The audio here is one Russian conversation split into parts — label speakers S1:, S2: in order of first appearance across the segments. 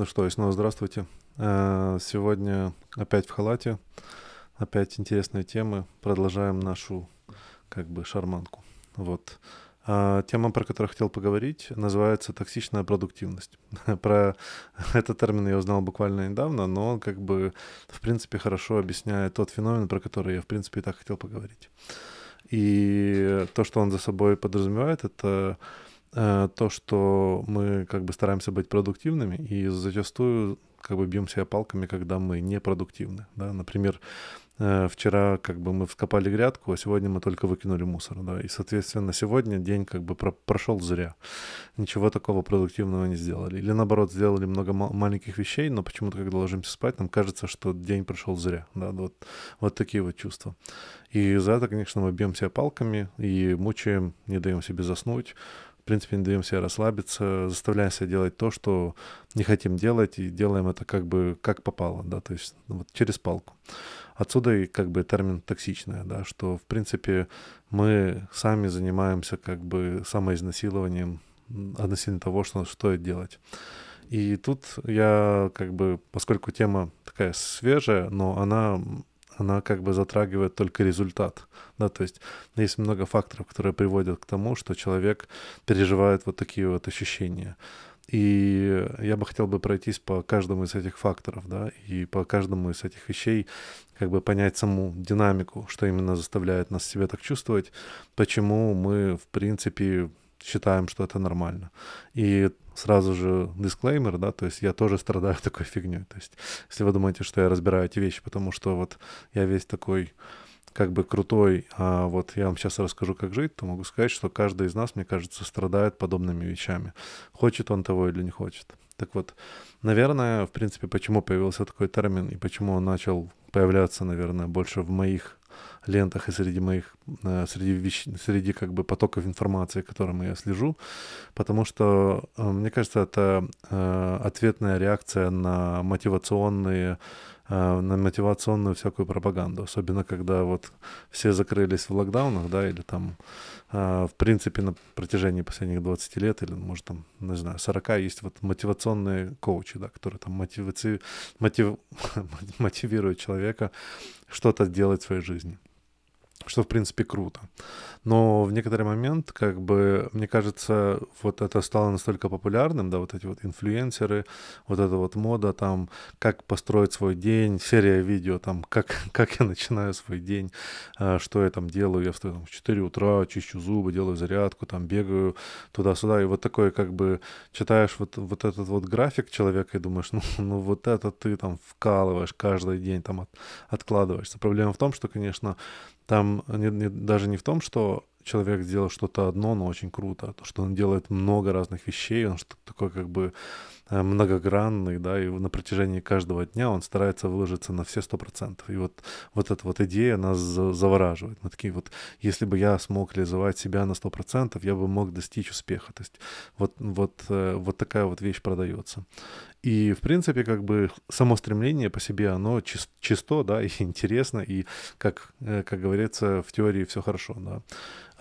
S1: Ну что, и снова здравствуйте. Э, сегодня опять в халате, опять интересные темы. Продолжаем нашу как бы шарманку. Вот. А тема, про которую хотел поговорить, называется токсичная продуктивность. про этот термин я узнал буквально недавно, но он как бы в принципе хорошо объясняет тот феномен, про который я в принципе и так хотел поговорить. И то, что он за собой подразумевает, это то, что мы как бы стараемся быть продуктивными, и зачастую как бы бьем себя палками, когда мы непродуктивны. Да? Например, э, вчера как бы мы вскопали грядку, а сегодня мы только выкинули мусор, да, и, соответственно, сегодня день как бы про прошел зря. Ничего такого продуктивного не сделали. Или, наоборот, сделали много маленьких вещей, но почему-то, когда ложимся спать, нам кажется, что день прошел зря, да, вот, вот такие вот чувства. И за это, конечно, мы бьем себя палками и мучаем, не даем себе заснуть, принципе, не даем себе расслабиться, заставляем себя делать то, что не хотим делать, и делаем это как бы как попало, да, то есть ну, вот через палку. Отсюда и как бы термин токсичное, да, что, в принципе, мы сами занимаемся как бы самоизнасилованием относительно того, что стоит делать. И тут я как бы, поскольку тема такая свежая, но она она как бы затрагивает только результат. Да, то есть есть много факторов, которые приводят к тому, что человек переживает вот такие вот ощущения. И я бы хотел бы пройтись по каждому из этих факторов, да, и по каждому из этих вещей как бы понять саму динамику, что именно заставляет нас себя так чувствовать, почему мы, в принципе, считаем, что это нормально. И сразу же дисклеймер, да, то есть я тоже страдаю такой фигней. То есть если вы думаете, что я разбираю эти вещи, потому что вот я весь такой как бы крутой, а вот я вам сейчас расскажу, как жить, то могу сказать, что каждый из нас, мне кажется, страдает подобными вещами. Хочет он того или не хочет. Так вот, наверное, в принципе, почему появился такой термин и почему он начал появляться, наверное, больше в моих лентах и среди моих, среди, вещ... среди как бы потоков информации, которым я слежу, потому что, э, мне кажется, это э, ответная реакция на мотивационные на мотивационную всякую пропаганду, особенно когда вот все закрылись в локдаунах, да, или там, в принципе, на протяжении последних 20 лет, или, может, там, не знаю, 40 есть вот мотивационные коучи, да, которые там мотиваци... мотив... мотивируют человека что-то делать в своей жизни что, в принципе, круто. Но в некоторый момент, как бы, мне кажется, вот это стало настолько популярным, да, вот эти вот инфлюенсеры, вот эта вот мода, там, как построить свой день, серия видео, там, как, как я начинаю свой день, а, что я там делаю, я встаю там, в 4 утра, чищу зубы, делаю зарядку, там, бегаю туда-сюда, и вот такой, как бы, читаешь вот, вот этот вот график человека и думаешь, ну, ну вот это ты там вкалываешь каждый день, там, от, откладываешься. Проблема в том, что, конечно, там не, не, даже не в том, что человек сделал что-то одно, но очень круто, а то, что он делает много разных вещей, он что такой как бы многогранный, да, и на протяжении каждого дня он старается выложиться на все сто процентов. И вот, вот эта вот идея нас завораживает. Мы такие вот, если бы я смог реализовать себя на сто процентов, я бы мог достичь успеха. То есть вот, вот, э, вот такая вот вещь продается. И, в принципе, как бы само стремление по себе, оно чисто, да, и интересно, и, как, э, как говорится, в теории все хорошо, да.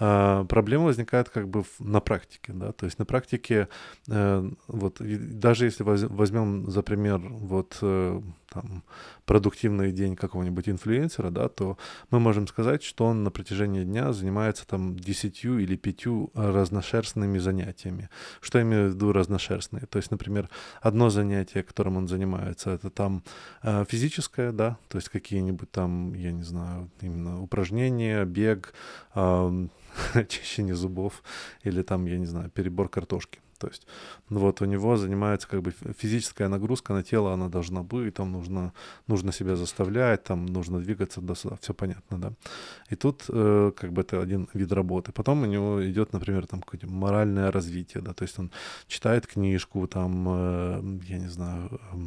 S1: А, проблема возникает как бы на практике, да, то есть на практике, э, вот, даже если возьмем за пример вот э, там, продуктивный день какого-нибудь инфлюенсера, да, то мы можем сказать, что он на протяжении дня занимается там десятью или пятью разношерстными занятиями. Что я имею в виду разношерстные? То есть, например, одно занятие, которым он занимается, это там э, физическое, да, то есть какие-нибудь там, я не знаю, именно упражнения, бег, чищение зубов или там, я не знаю, перебор картошки. То есть вот у него занимается как бы физическая нагрузка на тело, она должна быть, там нужно, нужно себя заставлять, там нужно двигаться до сюда, все понятно, да. И тут э, как бы это один вид работы. Потом у него идет, например, там какое-то моральное развитие, да, то есть он читает книжку, там, э, я не знаю, э,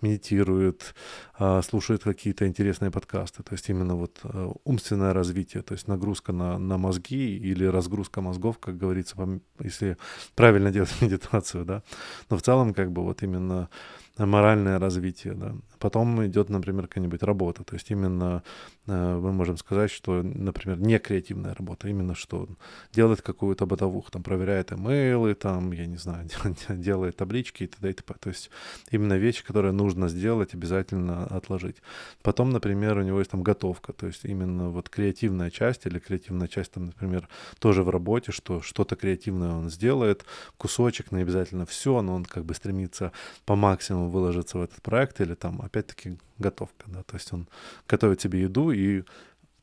S1: медитирует, э, слушает какие-то интересные подкасты, то есть именно вот э, умственное развитие, то есть нагрузка на, на мозги или разгрузка мозгов, как говорится, если правильно делать медитацию, да. Но в целом, как бы, вот именно моральное развитие, да. Потом идет, например, какая-нибудь работа, то есть именно э, мы можем сказать, что, например, не креативная работа, именно что делает какую-то бытовуху, там, проверяет имейлы, там, я не знаю, делает таблички и т.д. и т.п. То есть именно вещи, которые нужно сделать, обязательно отложить. Потом, например, у него есть там готовка, то есть именно вот креативная часть или креативная часть, там, например, тоже в работе, что что-то креативное он сделает, кусочек, не обязательно все, но он как бы стремится по максимуму выложиться в этот проект или там, опять-таки, готовка, да, то есть он готовит себе еду и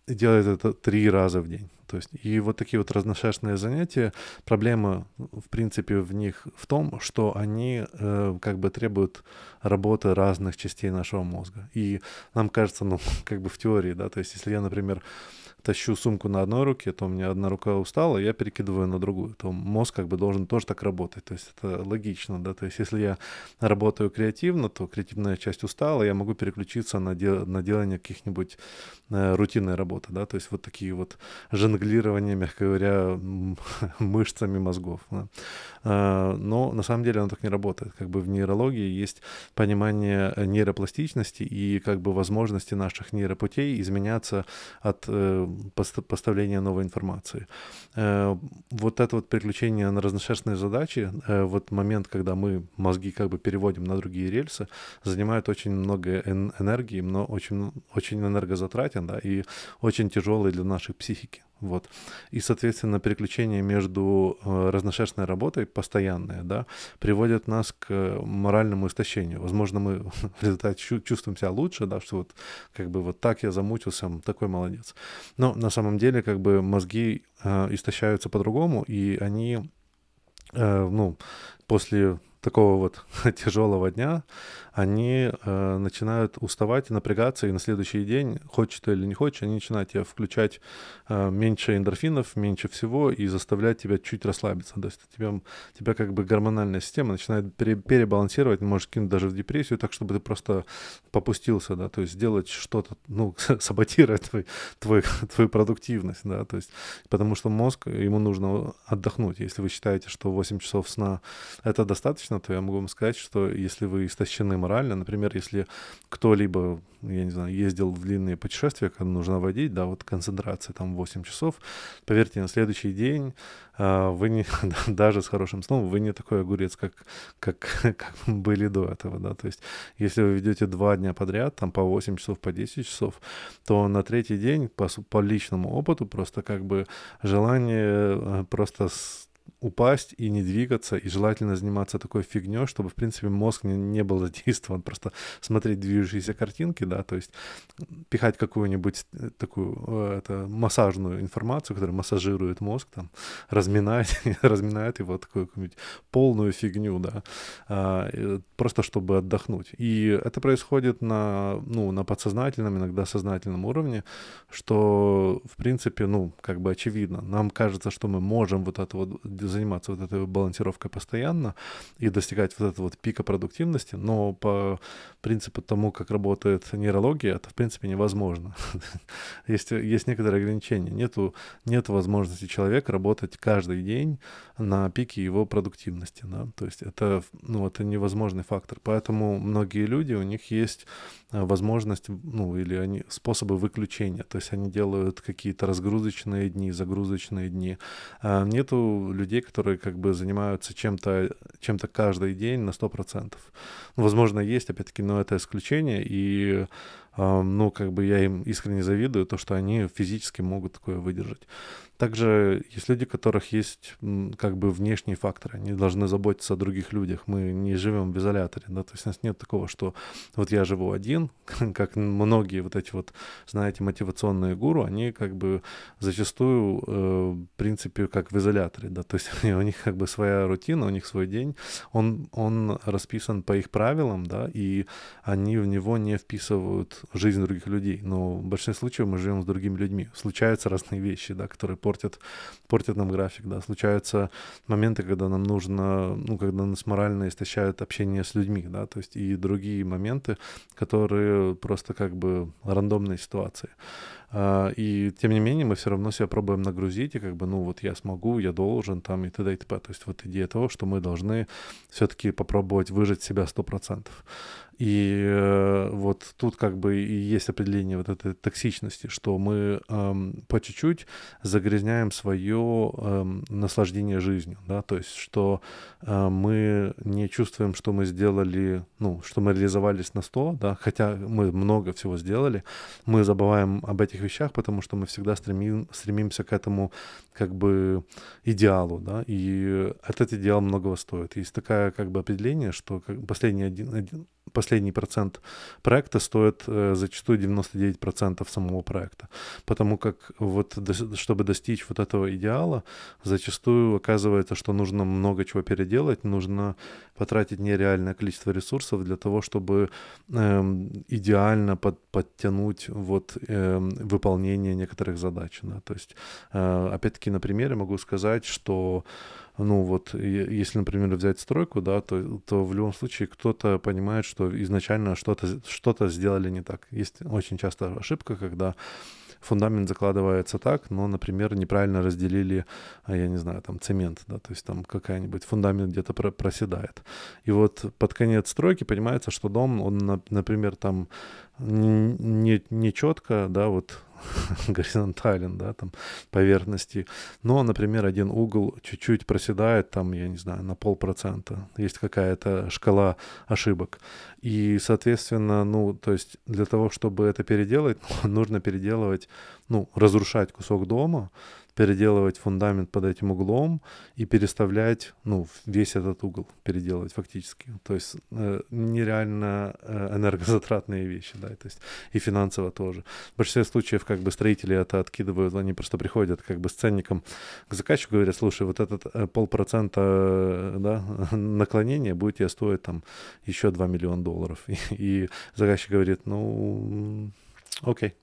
S1: делает это три раза в день. То есть, и вот такие вот разношерстные занятия, проблема, в принципе, в них в том, что они э, как бы требуют работы разных частей нашего мозга. И нам кажется, ну, как бы в теории, да, то есть, если я, например, тащу сумку на одной руке, то у меня одна рука устала, я перекидываю на другую. То мозг как бы должен тоже так работать. То есть это логично, да. То есть если я работаю креативно, то креативная часть устала, я могу переключиться на, дел- на делание каких-нибудь э, рутинной работы, да. То есть вот такие вот жонглирования, мягко говоря, мышцами мозгов. Да? А, но на самом деле оно так не работает. Как бы в нейрологии есть понимание нейропластичности и как бы возможности наших нейропутей изменяться от э, поставления новой информации. Э, вот это вот переключение на разношерстные задачи, э, вот момент, когда мы мозги как бы переводим на другие рельсы, занимает очень много энергии, но очень, очень энергозатратен, да, и очень тяжелый для нашей психики. Вот. И, соответственно, переключение между э, разношерстной работой, постоянное, да, приводит нас к моральному истощению. Возможно, мы в результате чувствуем себя лучше, да, что вот как бы вот так я замучился, такой молодец. Но на самом деле как бы мозги э, истощаются по-другому, и они, э, ну, после такого вот тяжелого дня, они э, начинают уставать и напрягаться, и на следующий день, хочешь ты или не хочешь, они начинают тебя включать э, меньше эндорфинов, меньше всего, и заставлять тебя чуть расслабиться. То есть тебя, тебя как бы гормональная система начинает пере, перебалансировать, может кинуть даже в депрессию, так, чтобы ты просто попустился, да, то есть сделать что-то, ну, саботировать твой, твой, твою продуктивность, да, то есть потому что мозг, ему нужно отдохнуть. Если вы считаете, что 8 часов сна это достаточно, то я могу вам сказать, что если вы истощены морально. Например, если кто-либо, я не знаю, ездил в длинные путешествия, когда нужно водить, да, вот концентрация там 8 часов, поверьте, на следующий день а, вы не, даже с хорошим сном, вы не такой огурец, как, как, как были до этого, да, то есть если вы ведете два дня подряд, там по 8 часов, по 10 часов, то на третий день по, по личному опыту просто как бы желание э, просто упасть и не двигаться, и желательно заниматься такой фигней, чтобы, в принципе, мозг не, не был задействован, просто смотреть движущиеся картинки, да, то есть пихать какую-нибудь э, такую э, это, массажную информацию, которая массажирует мозг, там, разминает, разминает его такую какую-нибудь полную фигню, да, а, просто чтобы отдохнуть. И это происходит на, ну, на подсознательном, иногда сознательном уровне, что, в принципе, ну, как бы очевидно. Нам кажется, что мы можем вот это вот заниматься вот этой балансировкой постоянно и достигать вот этого вот пика продуктивности, но по принципу тому, как работает нейрология, это в принципе невозможно. есть, есть некоторые ограничения. Нету, нет возможности человека работать каждый день на пике его продуктивности. Да? То есть это, ну, это невозможный фактор. Поэтому многие люди, у них есть э, возможность, ну, или они, способы выключения. То есть они делают какие-то разгрузочные дни, загрузочные дни. А нету людей, которые как бы занимаются чем-то чем каждый день на 100%. Ну, возможно, есть, опять-таки, но это исключение, и ну, как бы я им искренне завидую, то, что они физически могут такое выдержать. Также есть люди, у которых есть как бы внешние факторы, они должны заботиться о других людях. Мы не живем в изоляторе, да, то есть у нас нет такого, что вот я живу один, как многие вот эти вот, знаете, мотивационные гуру, они как бы зачастую, э, в принципе, как в изоляторе, да, то есть у них как бы своя рутина, у них свой день, он, он расписан по их правилам, да, и они в него не вписывают жизнь других людей. Но в большинстве случаев мы живем с другими людьми. Случаются разные вещи, да, которые портят, портят нам график, да. Случаются моменты, когда нам нужно, ну, когда нас морально истощают общение с людьми, да, то есть и другие моменты, которые просто как бы рандомные ситуации. А, и тем не менее мы все равно себя пробуем нагрузить, и как бы, ну вот я смогу, я должен, там и т.д. и т.п. То есть вот идея того, что мы должны все-таки попробовать выжить себя 100%. И э, вот тут как бы и есть определение вот этой токсичности, что мы эм, по чуть-чуть загрязняем свое эм, наслаждение жизнью, да, то есть что э, мы не чувствуем, что мы сделали, ну, что мы реализовались на 100, да, хотя мы много всего сделали, мы забываем об этих вещах, потому что мы всегда стремим, стремимся к этому как бы идеалу, да, и этот идеал многого стоит. Есть такое как бы определение, что последний один, один последний процент проекта стоит э, зачастую 99% самого проекта. Потому как вот чтобы достичь вот этого идеала, зачастую оказывается, что нужно много чего переделать, нужно потратить нереальное количество ресурсов для того, чтобы э, идеально под, подтянуть вот э, выполнение некоторых задач. Да? То есть, э, опять-таки, на примере могу сказать, что ну вот, если, например, взять стройку, да, то, то в любом случае кто-то понимает, что изначально что-то что сделали не так. Есть очень часто ошибка, когда фундамент закладывается так, но, например, неправильно разделили, а, я не знаю, там цемент, да, то есть там какая-нибудь фундамент где-то проседает. И вот под конец стройки понимается, что дом, он, например, там не, не четко, да, вот горизонтален, да, там, поверхности. Но, например, один угол чуть-чуть проседает, там, я не знаю, на полпроцента. Есть какая-то шкала ошибок. И, соответственно, ну, то есть для того, чтобы это переделать, нужно переделывать, ну, разрушать кусок дома, переделывать фундамент под этим углом и переставлять, ну, весь этот угол переделывать фактически. То есть э, нереально э, энергозатратные вещи, да, то есть и финансово тоже. В большинстве случаев как бы строители это откидывают, они просто приходят как бы с ценником к заказчику, говорят, слушай, вот этот э, полпроцента, э, да, наклонения будет тебе стоить там еще 2 миллиона долларов. И, и заказчик говорит, ну, окей,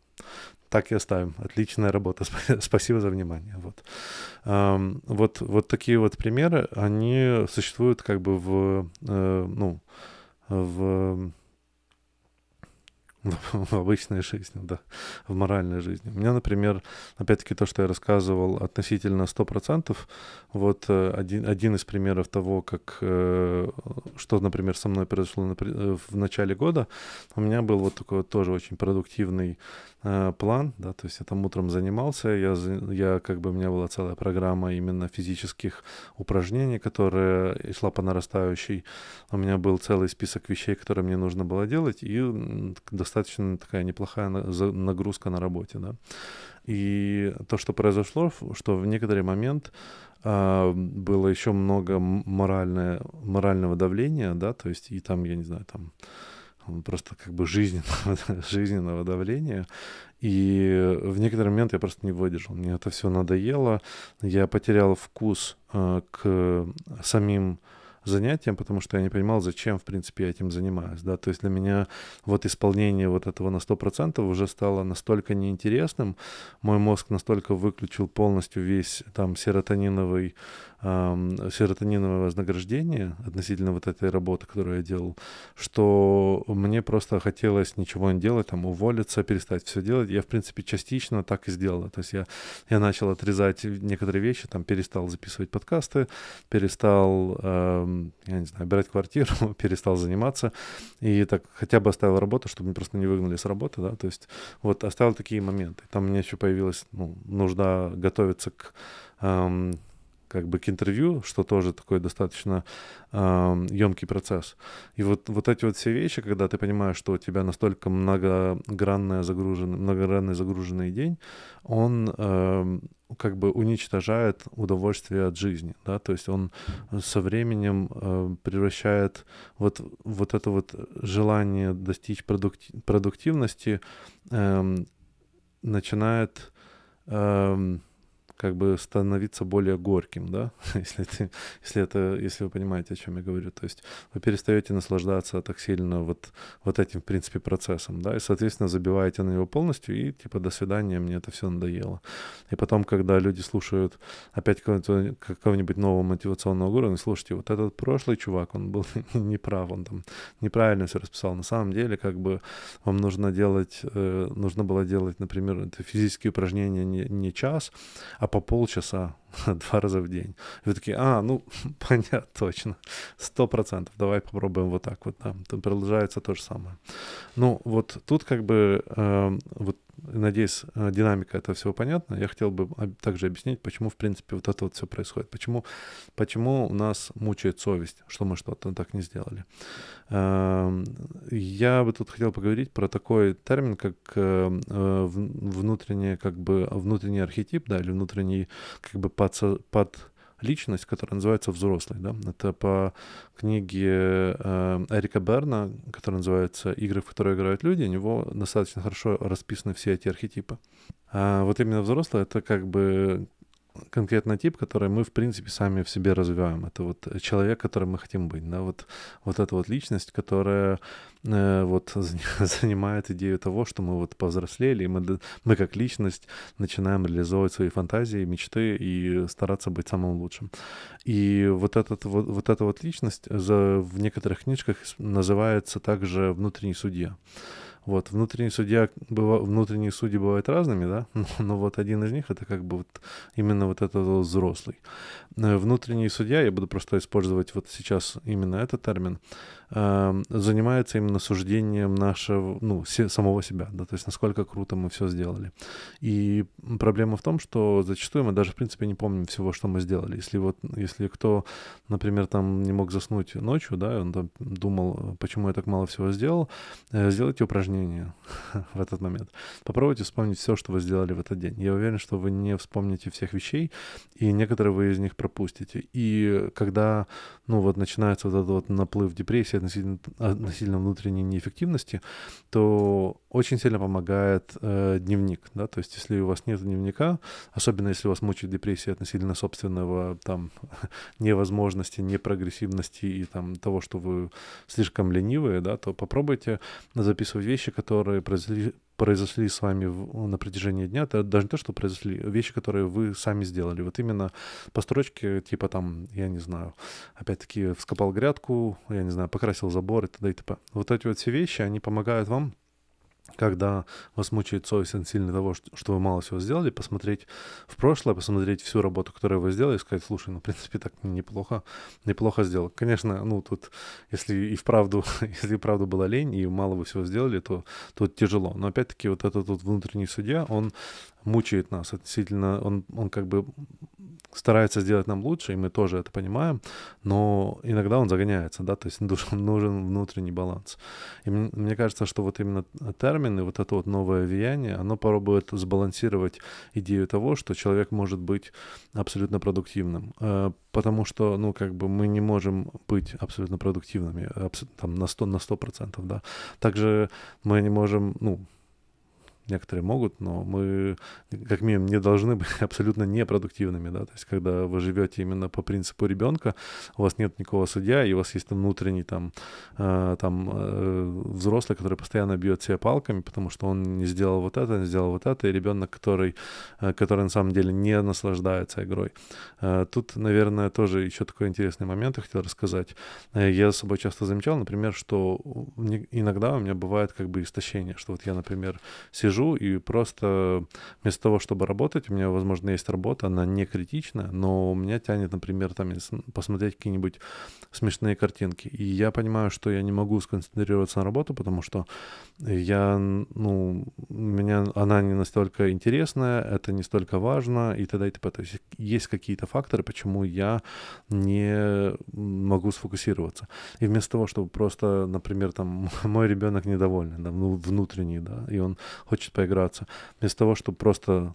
S1: так и оставим. Отличная работа. Спасибо за внимание. Вот. Вот, вот такие вот примеры, они существуют как бы в, э, ну, в в обычной жизни, да, в моральной жизни. У меня, например, опять-таки то, что я рассказывал относительно 100%, вот э, один, один из примеров того, как, э, что, например, со мной произошло в начале года, у меня был вот такой вот тоже очень продуктивный Э, план, да, то есть я там утром занимался, я, я как бы у меня была целая программа именно физических упражнений, которая шла по нарастающей. У меня был целый список вещей, которые мне нужно было делать, и достаточно такая неплохая нагрузка на работе, да. И то, что произошло, что в некоторый момент Uh, было еще много моральное, морального давления, да, то есть и там, я не знаю, там просто как бы жизненного, жизненного давления. И в некоторый момент я просто не выдержал. Мне это все надоело. Я потерял вкус э, к самим занятием, потому что я не понимал, зачем, в принципе, я этим занимаюсь, да, то есть для меня вот исполнение вот этого на 100% уже стало настолько неинтересным, мой мозг настолько выключил полностью весь там серотониновый, эм, серотониновое вознаграждение относительно вот этой работы, которую я делал, что мне просто хотелось ничего не делать, там, уволиться, перестать все делать. Я, в принципе, частично так и сделал. То есть я, я начал отрезать некоторые вещи, там, перестал записывать подкасты, перестал эм, я не знаю, брать квартиру, перестал заниматься, и так хотя бы оставил работу, чтобы меня просто не выгнали с работы, да, то есть вот оставил такие моменты. Там у меня еще появилась ну, нужда готовиться к эм, как бы к интервью, что тоже такой достаточно э, емкий процесс. И вот, вот эти вот все вещи, когда ты понимаешь, что у тебя настолько многогранная загруженный, многогранный загруженный день, он э, как бы уничтожает удовольствие от жизни, да, то есть он со временем э, превращает вот, вот это вот желание достичь продукти- продуктивности, э, начинает э, как бы становиться более горьким, да, если, ты, если, это, если вы понимаете, о чем я говорю. То есть вы перестаете наслаждаться так сильно вот, вот этим, в принципе, процессом, да, и, соответственно, забиваете на него полностью, и типа до свидания, мне это все надоело. И потом, когда люди слушают опять какого-нибудь, какого-нибудь нового мотивационного гуру, они слушайте, вот этот прошлый чувак, он был неправ, он там неправильно все расписал. На самом деле, как бы вам нужно делать, э, нужно было делать, например, это физические упражнения не, не час, а по полчаса два раза в день. Вы такие, а, ну, понятно, точно, сто процентов, давай попробуем вот так вот, да. Тут продолжается то же самое. Ну, вот тут как бы, э, вот, надеюсь, э, динамика этого всего понятна. Я хотел бы также объяснить, почему, в принципе, вот это вот все происходит. Почему, почему у нас мучает совесть, что мы что-то так не сделали. Э, я бы тут хотел поговорить про такой термин, как э, э внутренний, как бы, внутренний архетип, да, или внутренний, как бы, под, под личность, которая называется «Взрослый». Да? Это по книге э, Эрика Берна, которая называется «Игры, в которые играют люди». У него достаточно хорошо расписаны все эти архетипы. А вот именно взрослый — это как бы конкретный тип, который мы, в принципе, сами в себе развиваем. Это вот человек, которым мы хотим быть. Да? Вот, вот эта вот личность, которая э, вот занимает идею того, что мы вот повзрослели, и мы, мы как личность начинаем реализовывать свои фантазии, мечты и стараться быть самым лучшим. И вот, этот, вот, вот эта вот личность за, в некоторых книжках называется также внутренний судья. Вот, внутренний судья, быва, внутренние судьи бывают разными, да, но, но вот один из них это как бы вот именно вот этот вот взрослый. Э, внутренний судья, я буду просто использовать вот сейчас именно этот термин, э, занимается именно суждением нашего, ну, се, самого себя, да, то есть насколько круто мы все сделали. И проблема в том, что зачастую мы даже, в принципе, не помним всего, что мы сделали. Если вот, если кто, например, там не мог заснуть ночью, да, он там думал, почему я так мало всего сделал, э, сделайте упражнение упражнение в этот момент. Попробуйте вспомнить все, что вы сделали в этот день. Я уверен, что вы не вспомните всех вещей, и некоторые вы из них пропустите. И когда, ну вот, начинается вот этот вот наплыв депрессии относительно, относительно внутренней неэффективности, то очень сильно помогает э, дневник, да, то есть если у вас нет дневника, особенно если вас мучает депрессия относительно собственного там невозможности, непрогрессивности и там того, что вы слишком ленивые, да, то попробуйте записывать вещи, которые произошли, произошли с вами в, на протяжении дня, это даже не то, что произошли, вещи, которые вы сами сделали. Вот именно по строчке, типа там, я не знаю, опять-таки вскопал грядку, я не знаю, покрасил забор и т.д. и т.п. Вот эти вот все вещи, они помогают вам когда вас мучает совесть сильно того, что, вы мало всего сделали, посмотреть в прошлое, посмотреть всю работу, которую вы сделали, и сказать, слушай, ну, в принципе, так неплохо, неплохо сделал. Конечно, ну, тут, если и вправду, если и вправду была лень, и мало вы всего сделали, то тут тяжело. Но, опять-таки, вот этот вот внутренний судья, он мучает нас относительно, он, он как бы старается сделать нам лучше, и мы тоже это понимаем, но иногда он загоняется, да, то есть нужен внутренний баланс. И мне кажется, что вот именно термины, вот это вот новое влияние, оно пробует сбалансировать идею того, что человек может быть абсолютно продуктивным, э, потому что, ну, как бы мы не можем быть абсолютно продуктивными, там, на 100%, на 100%, да. Также мы не можем, ну, некоторые могут, но мы, как минимум, не должны быть абсолютно непродуктивными, да, то есть когда вы живете именно по принципу ребенка, у вас нет никакого судья, и у вас есть там внутренний там, э, там э, взрослый, который постоянно бьет себя палками, потому что он не сделал вот это, не сделал вот это, и ребенок, который, э, который на самом деле не наслаждается игрой. Э, тут, наверное, тоже еще такой интересный момент я хотел рассказать. Э, я с собой часто замечал, например, что иногда у меня бывает как бы истощение, что вот я, например, сижу сижу и просто вместо того, чтобы работать, у меня, возможно, есть работа, она не критична, но у меня тянет, например, там посмотреть какие-нибудь смешные картинки. И я понимаю, что я не могу сконцентрироваться на работу, потому что я, ну, меня она не настолько интересная, это не столько важно и т.д. и т.п. То есть есть какие-то факторы, почему я не могу сфокусироваться. И вместо того, чтобы просто, например, там, мой ребенок недоволен, да, внутренний, да, и он хочет хочет поиграться. Вместо того, чтобы просто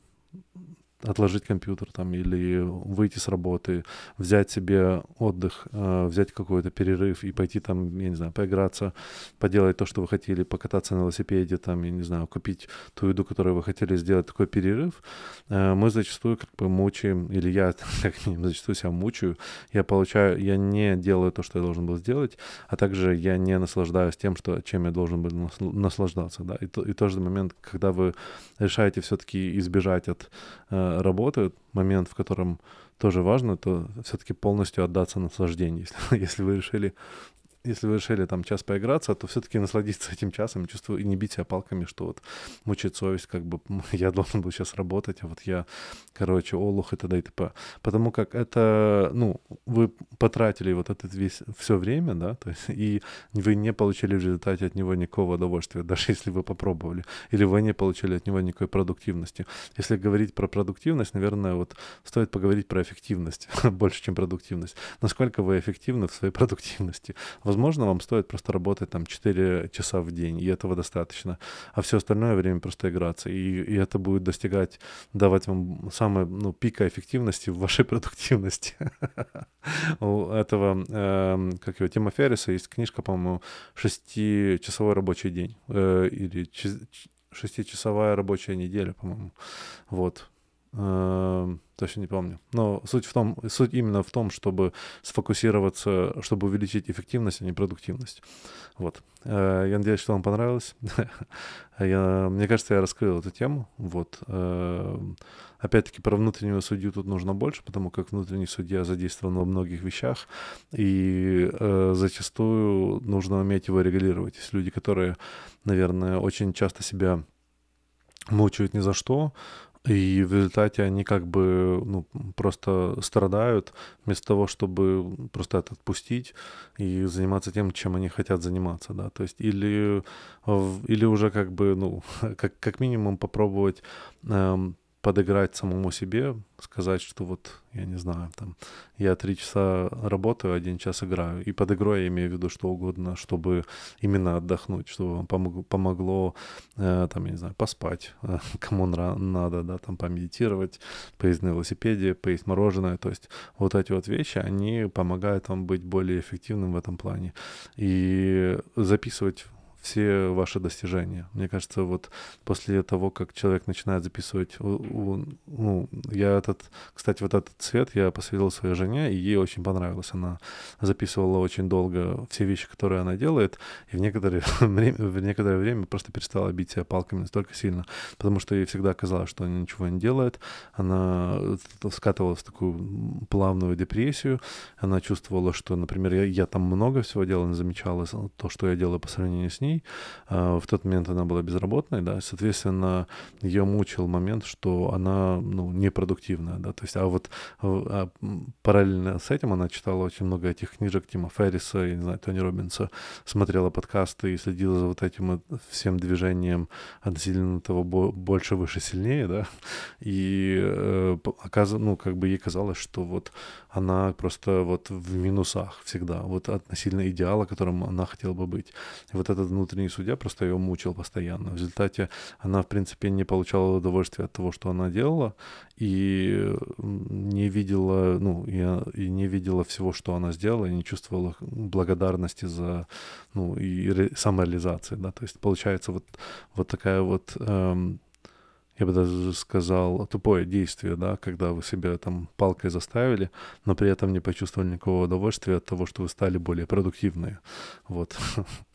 S1: отложить компьютер там или выйти с работы, взять себе отдых, э, взять какой-то перерыв и пойти там, я не знаю, поиграться, поделать то, что вы хотели, покататься на велосипеде, там, я не знаю, купить ту еду, которую вы хотели сделать, такой перерыв, э, мы зачастую как бы мучаем, или я как минимум зачастую себя мучаю, я получаю, я не делаю то, что я должен был сделать, а также я не наслаждаюсь тем, что, чем я должен был наслаждаться, да, и, то, и тот же момент, когда вы решаете все-таки избежать от э, работы, момент, в котором тоже важно, то все-таки полностью отдаться наслаждению. Если, если вы решили если вы решили там час поиграться, то все-таки насладиться этим часом, чувствую, и не бить себя палками, что вот мучает совесть, как бы я должен был сейчас работать, а вот я, короче, олух и т.д. и т.п. Потому как это, ну, вы потратили вот это весь, все время, да, то есть, и вы не получили в результате от него никакого удовольствия, даже если вы попробовали, или вы не получили от него никакой продуктивности. Если говорить про продуктивность, наверное, вот стоит поговорить про эффективность больше, чем продуктивность. Насколько вы эффективны в своей продуктивности? Возможно, вам стоит просто работать там 4 часа в день, и этого достаточно. А все остальное время просто играться. И, и это будет достигать, давать вам самое, ну, пика эффективности в вашей продуктивности. У этого, эм, как его, Тима Ферриса есть книжка, по-моему, «Шестичасовой рабочий день». Э, или «Шестичасовая рабочая неделя», по-моему. Вот. Эм, точно не помню. Но суть в том, суть именно в том, чтобы сфокусироваться, чтобы увеличить эффективность, а не продуктивность. Вот. Э, я надеюсь, что вам понравилось. я, мне кажется, я раскрыл эту тему. Вот. Эм, опять-таки, про внутреннего судью тут нужно больше, потому как внутренний судья задействован во многих вещах, и э, зачастую нужно уметь его регулировать. Есть люди, которые, наверное, очень часто себя мучают ни за что, и в результате они как бы ну, просто страдают, вместо того, чтобы просто это отпустить и заниматься тем, чем они хотят заниматься, да, то есть или, или уже как бы, ну, как, как минимум попробовать эм, подыграть самому себе, сказать, что вот, я не знаю, там, я три часа работаю, один час играю. И под игрой я имею в виду что угодно, чтобы именно отдохнуть, чтобы вам помогло, э, там, я не знаю, поспать, э, кому надо, да, там, помедитировать, поездить на велосипеде, поесть мороженое. То есть вот эти вот вещи, они помогают вам быть более эффективным в этом плане. И записывать все ваши достижения. Мне кажется, вот после того, как человек начинает записывать, ну, я этот, кстати, вот этот цвет я посвятил своей жене, и ей очень понравилось. Она записывала очень долго все вещи, которые она делает, и в некоторое время, в некоторое время просто перестала бить себя палками настолько сильно, потому что ей всегда казалось, что она ничего не делает. Она скатывалась в такую плавную депрессию. Она чувствовала, что, например, я, я там много всего делала, не замечала то, что я делаю по сравнению с ней, ней. А, в тот момент она была безработной, да, соответственно, ее мучил момент, что она, ну, непродуктивная, да, то есть, а вот а, параллельно с этим она читала очень много этих книжек Тима Ферриса, я не знаю, Тони Робинса, смотрела подкасты и следила за вот этим всем движением относительно того больше, выше, сильнее, да, и э, ну, как бы ей казалось, что вот она просто вот в минусах всегда, вот относительно идеала, которым она хотела бы быть. И вот этот внутренний судья просто ее мучил постоянно. В результате она, в принципе, не получала удовольствия от того, что она делала, и не видела, ну, и, и не видела всего, что она сделала, и не чувствовала благодарности за, ну, и ре, самореализации, да, то есть получается вот, вот такая вот эм, я бы даже сказал, тупое действие, да, когда вы себя там палкой заставили, но при этом не почувствовали никакого удовольствия от того, что вы стали более продуктивные. Вот.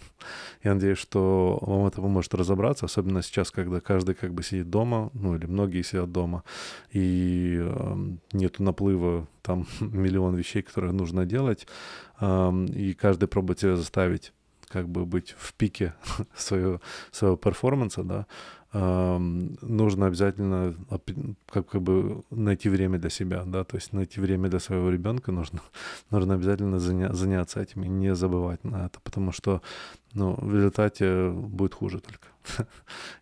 S1: Я надеюсь, что вам это поможет разобраться, особенно сейчас, когда каждый как бы сидит дома, ну или многие сидят дома, и э, нету наплыва там миллион вещей, которые нужно делать, э, и каждый пробует себя заставить как бы быть в пике своего, своего перформанса, да, нужно обязательно как, бы найти время для себя, да, то есть найти время для своего ребенка нужно, нужно обязательно заня, заняться этим и не забывать на это, потому что, ну, в результате будет хуже только.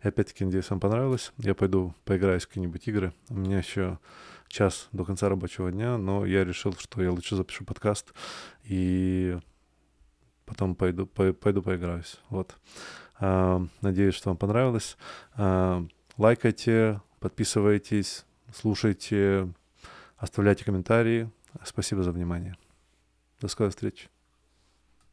S1: И опять-таки, надеюсь, вам понравилось. Я пойду поиграю в какие-нибудь игры. У меня еще час до конца рабочего дня, но я решил, что я лучше запишу подкаст и потом пойду, пойду поиграюсь. Вот. Надеюсь, что вам понравилось. Лайкайте, подписывайтесь, слушайте, оставляйте комментарии. Спасибо за внимание. До скорой встречи.